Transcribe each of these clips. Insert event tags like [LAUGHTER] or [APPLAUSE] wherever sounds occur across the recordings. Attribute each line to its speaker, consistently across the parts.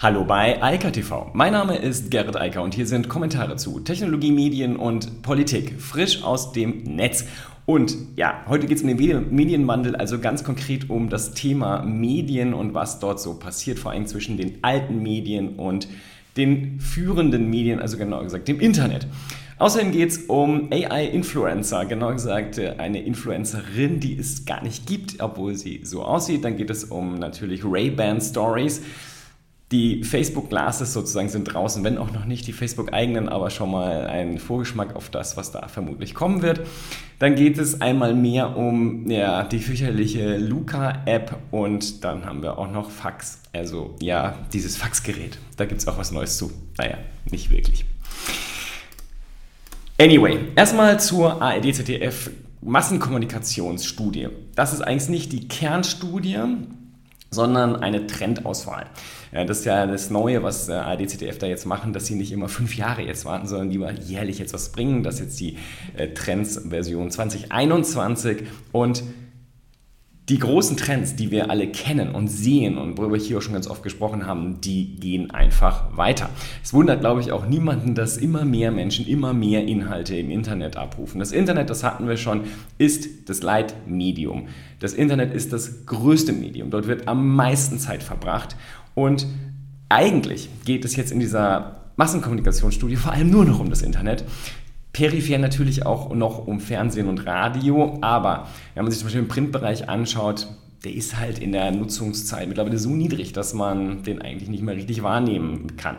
Speaker 1: Hallo bei Eika TV. Mein Name ist Gerrit Eiker und hier sind Kommentare zu Technologie, Medien und Politik frisch aus dem Netz. Und ja, heute geht es um den Medienwandel, also ganz konkret um das Thema Medien und was dort so passiert, vor allem zwischen den alten Medien und den führenden Medien, also genau gesagt dem Internet. Außerdem geht es um AI-Influencer, genau gesagt äh, eine Influencerin, die es gar nicht gibt, obwohl sie so aussieht. Dann geht es um natürlich Ray-Ban Stories. Die Facebook Glasses sozusagen sind draußen, wenn auch noch nicht die Facebook eigenen, aber schon mal ein Vorgeschmack auf das, was da vermutlich kommen wird. Dann geht es einmal mehr um ja, die fürchterliche Luca-App und dann haben wir auch noch Fax. Also ja, dieses Faxgerät. Da gibt es auch was Neues zu. Naja, nicht wirklich. Anyway, erstmal zur ARD-ZDF Massenkommunikationsstudie. Das ist eigentlich nicht die Kernstudie, sondern eine Trendauswahl. Das ist ja das Neue, was ARD, ZDF da jetzt machen, dass sie nicht immer fünf Jahre jetzt warten, sondern lieber jährlich jetzt was bringen. Das ist jetzt die äh, Trends-Version 2021 und die großen Trends, die wir alle kennen und sehen und worüber wir hier auch schon ganz oft gesprochen haben, die gehen einfach weiter. Es wundert, glaube ich, auch niemanden, dass immer mehr Menschen immer mehr Inhalte im Internet abrufen. Das Internet, das hatten wir schon, ist das Leitmedium. Das Internet ist das größte Medium. Dort wird am meisten Zeit verbracht und eigentlich geht es jetzt in dieser Massenkommunikationsstudie vor allem nur noch um das Internet peripher natürlich auch noch um Fernsehen und Radio, aber wenn man sich zum Beispiel im Printbereich anschaut, der ist halt in der Nutzungszeit mittlerweile so niedrig, dass man den eigentlich nicht mehr richtig wahrnehmen kann.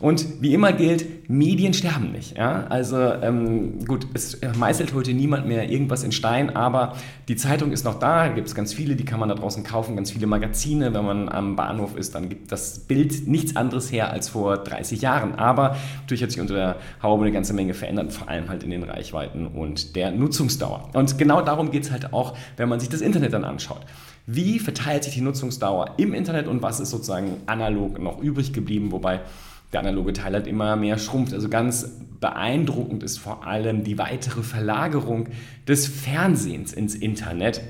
Speaker 1: Und wie immer gilt, Medien sterben nicht. Ja? Also ähm, gut, es meißelt heute niemand mehr irgendwas in Stein, aber die Zeitung ist noch da, gibt es ganz viele, die kann man da draußen kaufen, ganz viele Magazine. Wenn man am Bahnhof ist, dann gibt das Bild nichts anderes her als vor 30 Jahren. Aber natürlich hat sich unter der Haube eine ganze Menge verändert, vor allem halt in den Reichweiten und der Nutzungsdauer. Und genau darum geht es halt auch, wenn man sich das Internet dann anschaut. Wie verteilt sich die Nutzungsdauer im Internet und was ist sozusagen analog noch übrig geblieben, wobei der analoge Teil halt immer mehr schrumpft. Also ganz beeindruckend ist vor allem die weitere Verlagerung des Fernsehens ins Internet.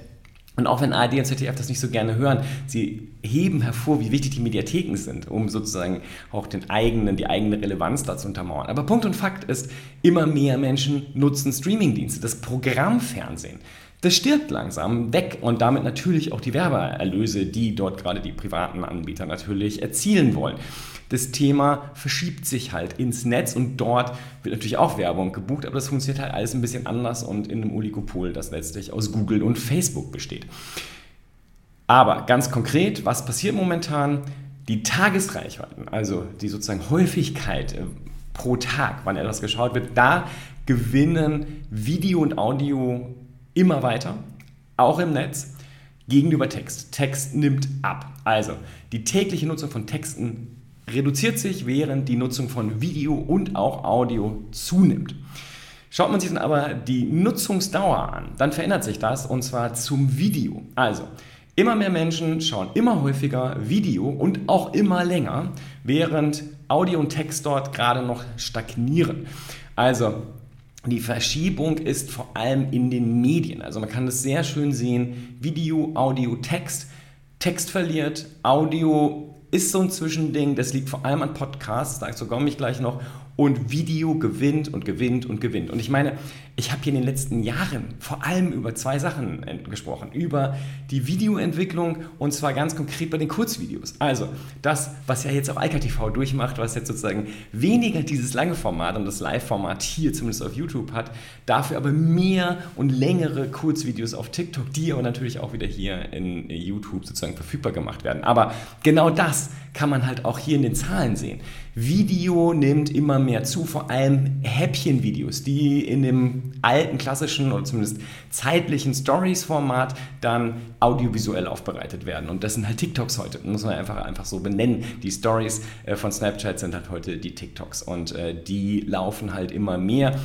Speaker 1: Und auch wenn ARD und ZDF das nicht so gerne hören, sie heben hervor, wie wichtig die Mediatheken sind, um sozusagen auch den eigenen, die eigene Relevanz dazu untermauern. Aber Punkt und Fakt ist, immer mehr Menschen nutzen Streamingdienste, das Programmfernsehen. Das stirbt langsam weg und damit natürlich auch die Werbeerlöse, die dort gerade die privaten Anbieter natürlich erzielen wollen das Thema verschiebt sich halt ins Netz und dort wird natürlich auch Werbung gebucht, aber das funktioniert halt alles ein bisschen anders und in einem Oligopol, das letztlich aus Google und Facebook besteht. Aber ganz konkret, was passiert momentan? Die Tagesreichweiten, also die sozusagen Häufigkeit äh, pro Tag, wann etwas geschaut wird, da gewinnen Video und Audio immer weiter, auch im Netz, gegenüber Text. Text nimmt ab. Also die tägliche Nutzung von Texten reduziert sich, während die Nutzung von Video und auch Audio zunimmt. Schaut man sich dann aber die Nutzungsdauer an, dann verändert sich das und zwar zum Video. Also, immer mehr Menschen schauen immer häufiger Video und auch immer länger, während Audio und Text dort gerade noch stagnieren. Also, die Verschiebung ist vor allem in den Medien. Also man kann das sehr schön sehen, Video, Audio, Text. Text verliert, Audio ist so ein Zwischending, das liegt vor allem an Podcasts, dazu komme ich gleich noch, und Video gewinnt und gewinnt und gewinnt. Und ich meine, ich habe hier in den letzten Jahren vor allem über zwei Sachen gesprochen. Über die Videoentwicklung und zwar ganz konkret bei den Kurzvideos. Also das, was ja jetzt auch IKTV durchmacht, was jetzt sozusagen weniger dieses lange Format und das Live-Format hier zumindest auf YouTube hat, dafür aber mehr und längere Kurzvideos auf TikTok, die aber natürlich auch wieder hier in YouTube sozusagen verfügbar gemacht werden. Aber genau das kann man halt auch hier in den Zahlen sehen. Video nimmt immer mehr zu, vor allem Häppchenvideos, die in dem alten klassischen oder zumindest zeitlichen Stories-Format dann audiovisuell aufbereitet werden. Und das sind halt TikToks heute, muss man einfach, einfach so benennen. Die Stories äh, von Snapchat sind halt heute die TikToks und äh, die laufen halt immer mehr.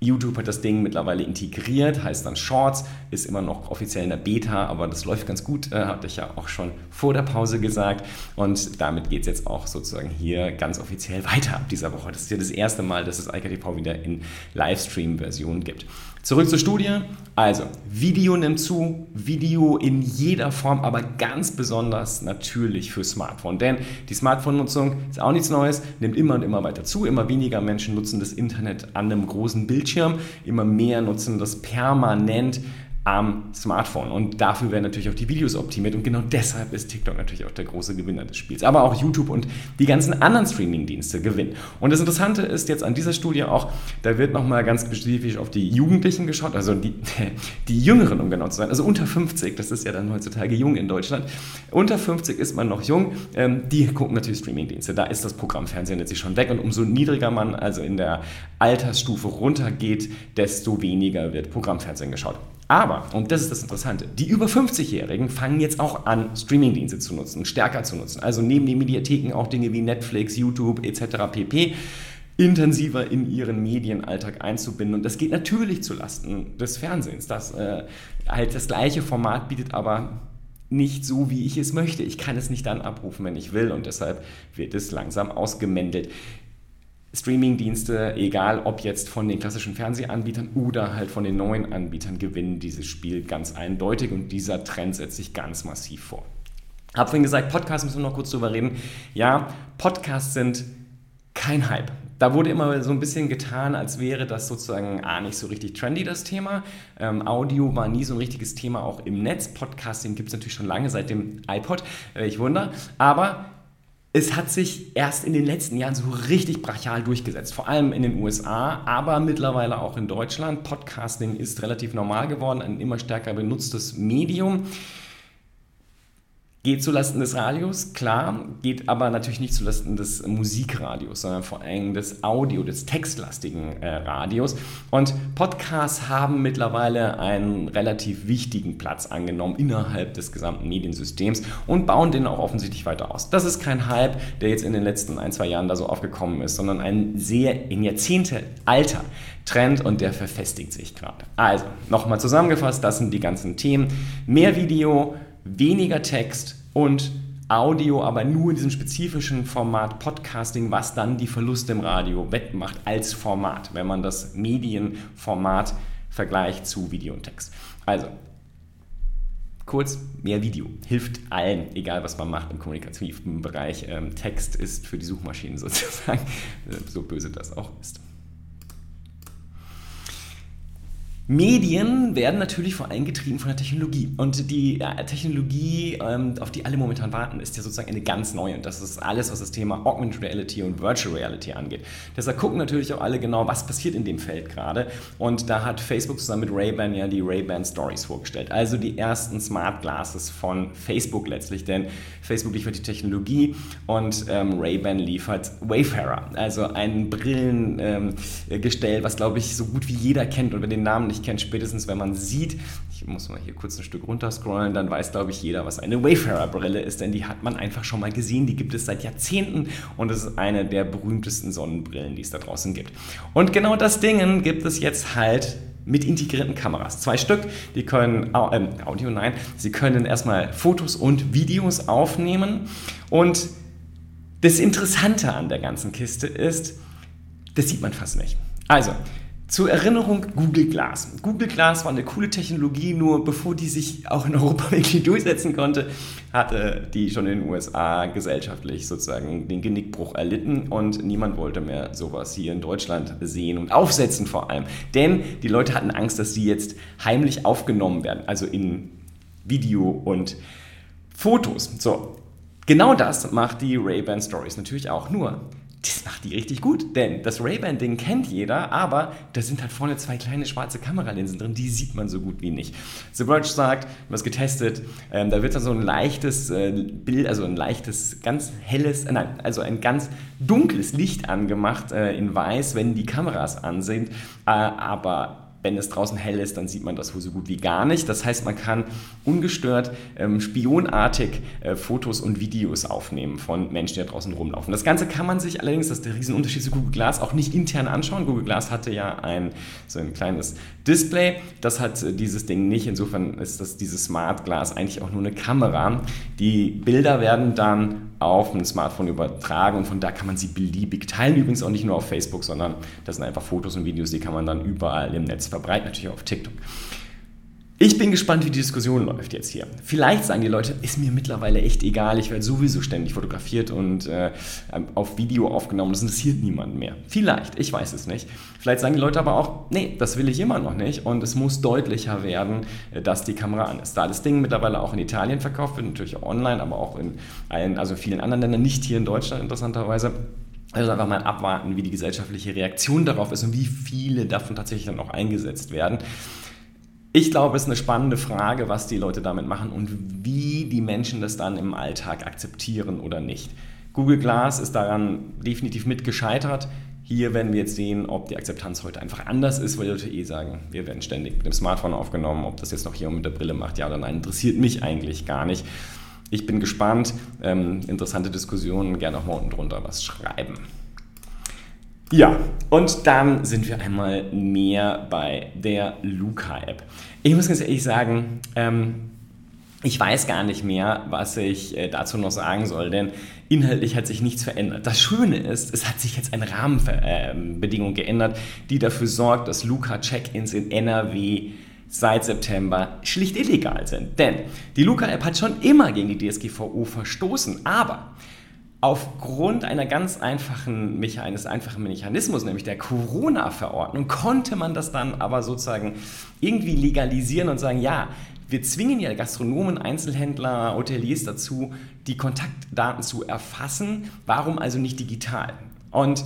Speaker 1: YouTube hat das Ding mittlerweile integriert, heißt dann Shorts, ist immer noch offiziell in der Beta, aber das läuft ganz gut, äh, hatte ich ja auch schon vor der Pause gesagt. Und damit geht es jetzt auch sozusagen hier ganz offiziell [LAUGHS] weiter ab dieser Woche. Das ist ja das erste Mal, dass es IKTV wieder in Livestream-Version gibt. Zurück zur Studie. Also, Video nimmt zu, Video in jeder Form, aber ganz besonders natürlich für Smartphone. Denn die Smartphone-Nutzung ist auch nichts Neues, nimmt immer und immer weiter zu. Immer weniger Menschen nutzen das Internet an einem großen Bildschirm, immer mehr nutzen das permanent am Smartphone. Und dafür werden natürlich auch die Videos optimiert. Und genau deshalb ist TikTok natürlich auch der große Gewinner des Spiels. Aber auch YouTube und die ganzen anderen Streaming-Dienste gewinnen. Und das Interessante ist jetzt an dieser Studie auch, da wird nochmal ganz spezifisch auf die Jugendlichen geschaut, also die, [LAUGHS] die Jüngeren, um genau zu sein. Also unter 50, das ist ja dann heutzutage jung in Deutschland. Unter 50 ist man noch jung. Ähm, die gucken natürlich Streaming-Dienste. Da ist das Programmfernsehen jetzt schon weg. Und umso niedriger man also in der Altersstufe runtergeht, desto weniger wird Programmfernsehen geschaut. Aber, und das ist das Interessante, die über 50-Jährigen fangen jetzt auch an, Streamingdienste zu nutzen, stärker zu nutzen. Also neben den Mediatheken auch Dinge wie Netflix, YouTube etc. pp intensiver in ihren Medienalltag einzubinden. Und das geht natürlich zulasten des Fernsehens, das äh, halt das gleiche Format bietet, aber nicht so, wie ich es möchte. Ich kann es nicht dann abrufen, wenn ich will und deshalb wird es langsam ausgemändelt. Streaming-Dienste, egal ob jetzt von den klassischen Fernsehanbietern oder halt von den neuen Anbietern, gewinnen dieses Spiel ganz eindeutig und dieser Trend setzt sich ganz massiv vor. Hab vorhin gesagt, Podcasts müssen wir noch kurz drüber reden. Ja, Podcasts sind kein Hype. Da wurde immer so ein bisschen getan, als wäre das sozusagen ah, nicht so richtig trendy, das Thema. Ähm, Audio war nie so ein richtiges Thema, auch im Netz. Podcasting gibt es natürlich schon lange, seit dem iPod, äh, ich wunder. Aber es hat sich erst in den letzten Jahren so richtig brachial durchgesetzt, vor allem in den USA, aber mittlerweile auch in Deutschland. Podcasting ist relativ normal geworden, ein immer stärker benutztes Medium. Geht zulasten des Radios, klar, geht aber natürlich nicht zulasten des Musikradios, sondern vor allem des Audio, des textlastigen äh, Radios. Und Podcasts haben mittlerweile einen relativ wichtigen Platz angenommen innerhalb des gesamten Mediensystems und bauen den auch offensichtlich weiter aus. Das ist kein Hype, der jetzt in den letzten ein, zwei Jahren da so aufgekommen ist, sondern ein sehr in Jahrzehnte alter Trend und der verfestigt sich gerade. Also, nochmal zusammengefasst, das sind die ganzen Themen. Mehr Video, weniger Text und Audio, aber nur in diesem spezifischen Format Podcasting, was dann die Verluste im Radio wettmacht als Format, wenn man das Medienformat vergleicht zu Video und Text. Also, kurz, mehr Video hilft allen, egal was man macht im kommunikativen Bereich. Ähm, Text ist für die Suchmaschinen sozusagen, [LAUGHS] so böse das auch ist. Medien werden natürlich vor allem getrieben von der Technologie. Und die äh, Technologie, ähm, auf die alle momentan warten, ist ja sozusagen eine ganz neue. Und das ist alles, was das Thema Augmented Reality und Virtual Reality angeht. Deshalb gucken natürlich auch alle genau, was passiert in dem Feld gerade. Und da hat Facebook zusammen mit Ray-Ban ja die Ray-Ban Stories vorgestellt. Also die ersten Smart Glasses von Facebook letztlich. Denn Facebook liefert die Technologie und ähm, Ray-Ban liefert Wayfarer. Also ein Brillengestell, ähm, was glaube ich so gut wie jeder kennt. Und wer den Namen nicht ich kenne spätestens, wenn man sieht, ich muss mal hier kurz ein Stück runter scrollen, dann weiß, glaube ich, jeder, was eine Wayfarer-Brille ist, denn die hat man einfach schon mal gesehen, die gibt es seit Jahrzehnten und es ist eine der berühmtesten Sonnenbrillen, die es da draußen gibt. Und genau das Ding gibt es jetzt halt mit integrierten Kameras. Zwei Stück, die können, äh, Audio, nein, sie können erstmal Fotos und Videos aufnehmen und das Interessante an der ganzen Kiste ist, das sieht man fast nicht. Also, zur Erinnerung Google Glass. Google Glass war eine coole Technologie, nur bevor die sich auch in Europa [LAUGHS] wirklich durchsetzen konnte, hatte die schon in den USA gesellschaftlich sozusagen den Genickbruch erlitten und niemand wollte mehr sowas hier in Deutschland sehen und aufsetzen vor allem. Denn die Leute hatten Angst, dass sie jetzt heimlich aufgenommen werden, also in Video und Fotos. So, genau das macht die Ray-Ban Stories natürlich auch. Nur, das macht die richtig gut, denn das Ray-Ban-Ding kennt jeder, aber da sind halt vorne zwei kleine schwarze Kameralinsen drin, die sieht man so gut wie nicht. The Verge sagt, wir es getestet, ähm, da wird dann so ein leichtes äh, Bild, also ein leichtes, ganz helles, äh, nein, also ein ganz dunkles Licht angemacht äh, in weiß, wenn die Kameras an sind, äh, aber wenn es draußen hell ist, dann sieht man das wohl so gut wie gar nicht. Das heißt, man kann ungestört ähm, spionartig äh, Fotos und Videos aufnehmen von Menschen, die da draußen rumlaufen. Das Ganze kann man sich allerdings, das ist der Riesenunterschied zu Google Glass, auch nicht intern anschauen. Google Glass hatte ja ein, so ein kleines Display. Das hat äh, dieses Ding nicht. Insofern ist das dieses Smart Glass eigentlich auch nur eine Kamera. Die Bilder werden dann auf ein Smartphone übertragen und von da kann man sie beliebig teilen. Übrigens auch nicht nur auf Facebook, sondern das sind einfach Fotos und Videos, die kann man dann überall im Netz verbreiten, natürlich auch auf TikTok. Ich bin gespannt, wie die Diskussion läuft jetzt hier. Vielleicht sagen die Leute, ist mir mittlerweile echt egal, ich werde sowieso ständig fotografiert und äh, auf Video aufgenommen, das interessiert niemanden mehr. Vielleicht, ich weiß es nicht. Vielleicht sagen die Leute aber auch, nee, das will ich immer noch nicht und es muss deutlicher werden, äh, dass die Kamera an ist. Da das Ding mittlerweile auch in Italien verkauft wird, natürlich auch online, aber auch in allen, also vielen anderen Ländern, nicht hier in Deutschland interessanterweise. Also einfach mal abwarten, wie die gesellschaftliche Reaktion darauf ist und wie viele davon tatsächlich dann auch eingesetzt werden. Ich glaube, es ist eine spannende Frage, was die Leute damit machen und wie die Menschen das dann im Alltag akzeptieren oder nicht. Google Glass ist daran definitiv mit gescheitert. Hier werden wir jetzt sehen, ob die Akzeptanz heute einfach anders ist, weil die Leute eh sagen, wir werden ständig mit dem Smartphone aufgenommen, ob das jetzt noch hier mit der Brille macht, ja oder nein, interessiert mich eigentlich gar nicht. Ich bin gespannt. Ähm, interessante Diskussionen, gerne auch mal unten drunter was schreiben. Ja, und dann sind wir einmal mehr bei der Luca-App. Ich muss ganz ehrlich sagen, ähm, ich weiß gar nicht mehr, was ich äh, dazu noch sagen soll, denn inhaltlich hat sich nichts verändert. Das Schöne ist, es hat sich jetzt eine Rahmenbedingung geändert, die dafür sorgt, dass Luca-Check-ins in NRW seit September schlicht illegal sind. Denn die Luca-App hat schon immer gegen die DSGVO verstoßen, aber Aufgrund einer ganz einfachen, eines einfachen Mechanismus, nämlich der Corona-Verordnung, konnte man das dann aber sozusagen irgendwie legalisieren und sagen, ja, wir zwingen ja Gastronomen, Einzelhändler, Hoteliers dazu, die Kontaktdaten zu erfassen. Warum also nicht digital? Und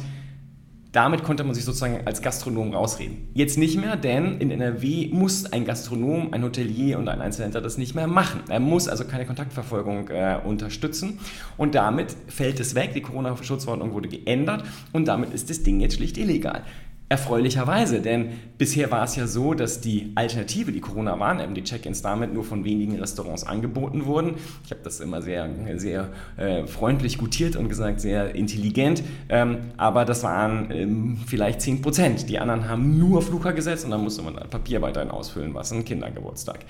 Speaker 1: damit konnte man sich sozusagen als Gastronom rausreden. Jetzt nicht mehr, denn in NRW muss ein Gastronom, ein Hotelier und ein Einzelhändler das nicht mehr machen. Er muss also keine Kontaktverfolgung äh, unterstützen und damit fällt es weg. Die Corona-Schutzverordnung wurde geändert und damit ist das Ding jetzt schlicht illegal. Erfreulicherweise, denn bisher war es ja so, dass die Alternative, die Corona-Warn-App, die Check-ins damit nur von wenigen Restaurants angeboten wurden. Ich habe das immer sehr, sehr äh, freundlich gutiert und gesagt, sehr intelligent, ähm, aber das waren ähm, vielleicht 10 Prozent. Die anderen haben nur Flucher gesetzt und dann musste man Papier weiterhin ausfüllen, was ein Kindergeburtstag.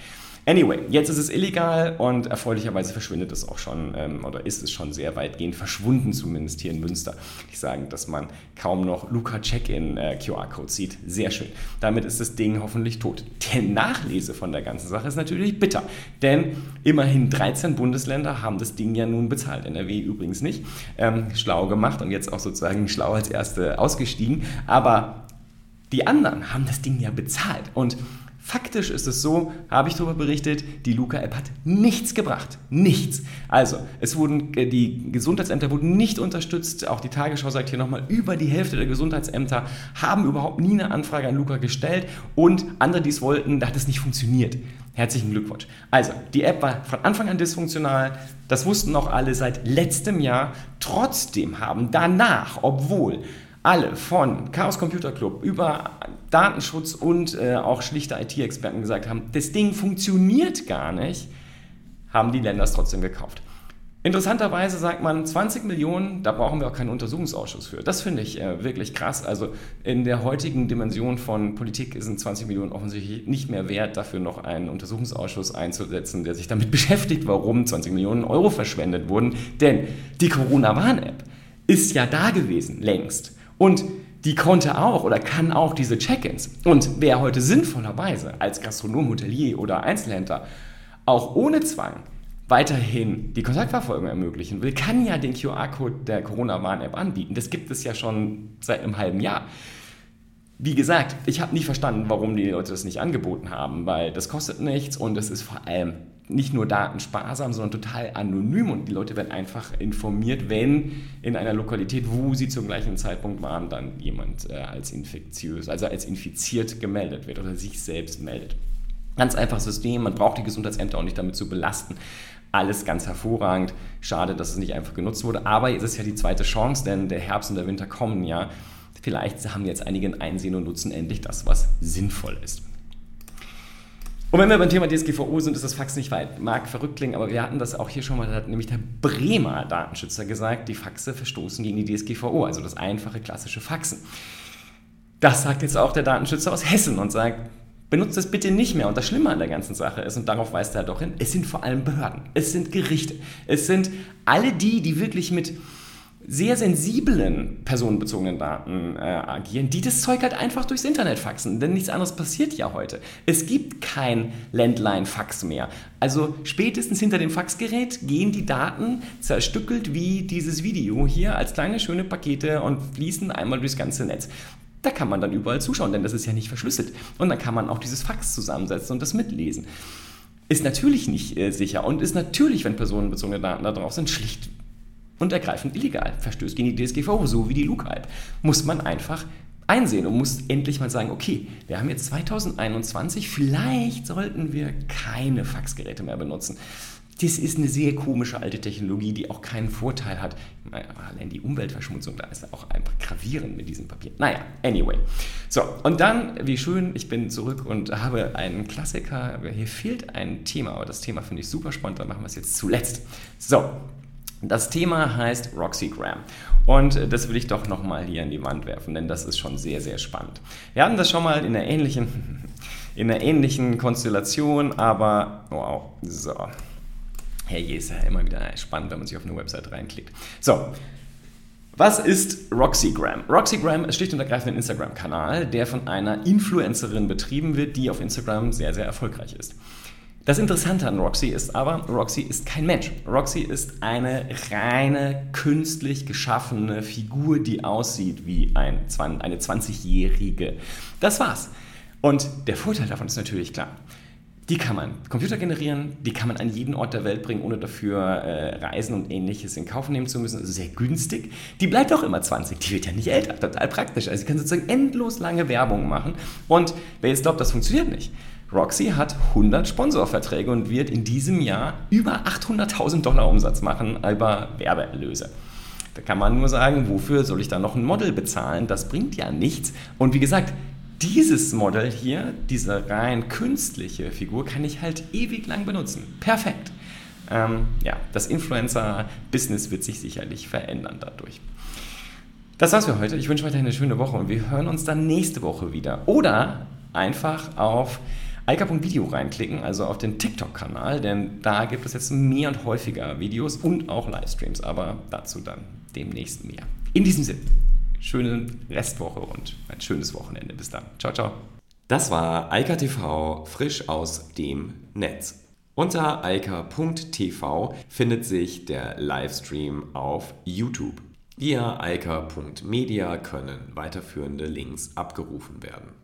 Speaker 1: Anyway, jetzt ist es illegal und erfreulicherweise verschwindet es auch schon ähm, oder ist es schon sehr weitgehend verschwunden, zumindest hier in Münster. Ich sage, dass man kaum noch Luca Check-in äh, QR-Code sieht. Sehr schön. Damit ist das Ding hoffentlich tot. Der Nachlese von der ganzen Sache ist natürlich bitter, denn immerhin 13 Bundesländer haben das Ding ja nun bezahlt. NRW übrigens nicht. Ähm, schlau gemacht und jetzt auch sozusagen schlau als Erste ausgestiegen. Aber die anderen haben das Ding ja bezahlt und Faktisch ist es so, habe ich darüber berichtet, die Luca-App hat nichts gebracht. Nichts. Also, es wurden, äh, die Gesundheitsämter wurden nicht unterstützt. Auch die Tagesschau sagt hier nochmal, über die Hälfte der Gesundheitsämter haben überhaupt nie eine Anfrage an Luca gestellt. Und andere, die es wollten, da hat es nicht funktioniert. Herzlichen Glückwunsch. Also, die App war von Anfang an dysfunktional. Das wussten auch alle seit letztem Jahr. Trotzdem haben danach, obwohl alle von Chaos Computer Club über Datenschutz und äh, auch schlichte IT-Experten gesagt haben, das Ding funktioniert gar nicht, haben die Länder es trotzdem gekauft. Interessanterweise sagt man 20 Millionen, da brauchen wir auch keinen Untersuchungsausschuss für. Das finde ich äh, wirklich krass. Also in der heutigen Dimension von Politik sind 20 Millionen offensichtlich nicht mehr wert, dafür noch einen Untersuchungsausschuss einzusetzen, der sich damit [LAUGHS] beschäftigt, warum 20 Millionen Euro verschwendet wurden. Denn die Corona-Warn-App ist ja da gewesen, längst. Und die konnte auch oder kann auch diese Check-ins. Und wer heute sinnvollerweise als Gastronom, Hotelier oder Einzelhändler auch ohne Zwang weiterhin die Kontaktverfolgung ermöglichen will, kann ja den QR-Code der Corona-Warn-App anbieten. Das gibt es ja schon seit einem halben Jahr. Wie gesagt, ich habe nie verstanden, warum die Leute das nicht angeboten haben, weil das kostet nichts und es ist vor allem nicht nur datensparsam, sondern total anonym und die Leute werden einfach informiert, wenn in einer Lokalität, wo sie zum gleichen Zeitpunkt waren, dann jemand äh, als infektiös, also als infiziert gemeldet wird oder sich selbst meldet. Ganz einfaches System, man braucht die Gesundheitsämter auch nicht damit zu belasten. Alles ganz hervorragend. Schade, dass es nicht einfach genutzt wurde. Aber jetzt ist ja die zweite Chance, denn der Herbst und der Winter kommen ja. Vielleicht haben jetzt einige Einsehen und nutzen endlich das, was sinnvoll ist. Und wenn wir beim Thema DSGVO sind, ist das Fax nicht weit. Mag verrückt klingen, aber wir hatten das auch hier schon mal, da hat nämlich der Bremer Datenschützer gesagt, die Faxe verstoßen gegen die DSGVO, also das einfache klassische Faxen. Das sagt jetzt auch der Datenschützer aus Hessen und sagt, benutzt das bitte nicht mehr. Und das Schlimme an der ganzen Sache ist, und darauf weist er doch hin, es sind vor allem Behörden, es sind Gerichte, es sind alle die, die wirklich mit sehr sensiblen personenbezogenen Daten äh, agieren, die das Zeug halt einfach durchs Internet faxen. Denn nichts anderes passiert ja heute. Es gibt kein Landline-Fax mehr. Also spätestens hinter dem Faxgerät gehen die Daten zerstückelt wie dieses Video hier als kleine schöne Pakete und fließen einmal durchs ganze Netz. Da kann man dann überall zuschauen, denn das ist ja nicht verschlüsselt. Und dann kann man auch dieses Fax zusammensetzen und das mitlesen. Ist natürlich nicht äh, sicher und ist natürlich, wenn personenbezogene Daten da drauf sind, schlicht und ergreifend illegal. Verstößt gegen die DSGVO, so wie die LuCAP. Muss man einfach einsehen und muss endlich mal sagen, okay, wir haben jetzt 2021, vielleicht sollten wir keine Faxgeräte mehr benutzen. Das ist eine sehr komische alte Technologie, die auch keinen Vorteil hat. Allein die Umweltverschmutzung, da ist auch einfach gravierend mit diesem Papier. Naja, anyway. So, und dann, wie schön, ich bin zurück und habe einen Klassiker. Hier fehlt ein Thema, aber das Thema finde ich super spannend, dann machen wir es jetzt zuletzt. So, das Thema heißt Roxygram. Und äh, das will ich doch nochmal hier in die Wand werfen, denn das ist schon sehr, sehr spannend. Wir hatten das schon mal in einer ähnlichen, [LAUGHS] in einer ähnlichen Konstellation, aber wow, so. Hey, ist ja immer wieder spannend, wenn man sich auf eine Website reinklickt. So, was ist Roxygram? Roxygram ist schlicht und ergreifend ein Instagram-Kanal, der von einer Influencerin betrieben wird, die auf Instagram sehr, sehr erfolgreich ist. Das Interessante an Roxy ist aber, Roxy ist kein Mensch. Roxy ist eine reine künstlich geschaffene Figur, die aussieht wie ein, eine 20-Jährige. Das war's. Und der Vorteil davon ist natürlich klar. Die kann man Computer generieren, die kann man an jeden Ort der Welt bringen, ohne dafür äh, Reisen und ähnliches in Kauf nehmen zu müssen. Also sehr günstig. Die bleibt auch immer 20, die wird ja nicht älter. Total praktisch. Also sie kann sozusagen endlos lange Werbung machen. Und wer jetzt glaubt, das funktioniert nicht, Roxy hat 100 Sponsorverträge und wird in diesem Jahr über 800.000 Dollar Umsatz machen über Werbeerlöse. Da kann man nur sagen, wofür soll ich da noch ein Model bezahlen? Das bringt ja nichts. Und wie gesagt, dieses Model hier, diese rein künstliche Figur, kann ich halt ewig lang benutzen. Perfekt. Ähm, ja, das Influencer-Business wird sich sicherlich verändern dadurch. Das war's für heute. Ich wünsche euch eine schöne Woche und wir hören uns dann nächste Woche wieder. Oder einfach auf Alka.video reinklicken, also auf den TikTok-Kanal, denn da gibt es jetzt mehr und häufiger Videos und auch Livestreams, aber dazu dann demnächst mehr. In diesem Sinne, schöne Restwoche und ein schönes Wochenende. Bis dann. Ciao, ciao.
Speaker 2: Das war Eika TV frisch aus dem Netz. Unter eika.tv findet sich der Livestream auf YouTube. Via eika.media können weiterführende Links abgerufen werden.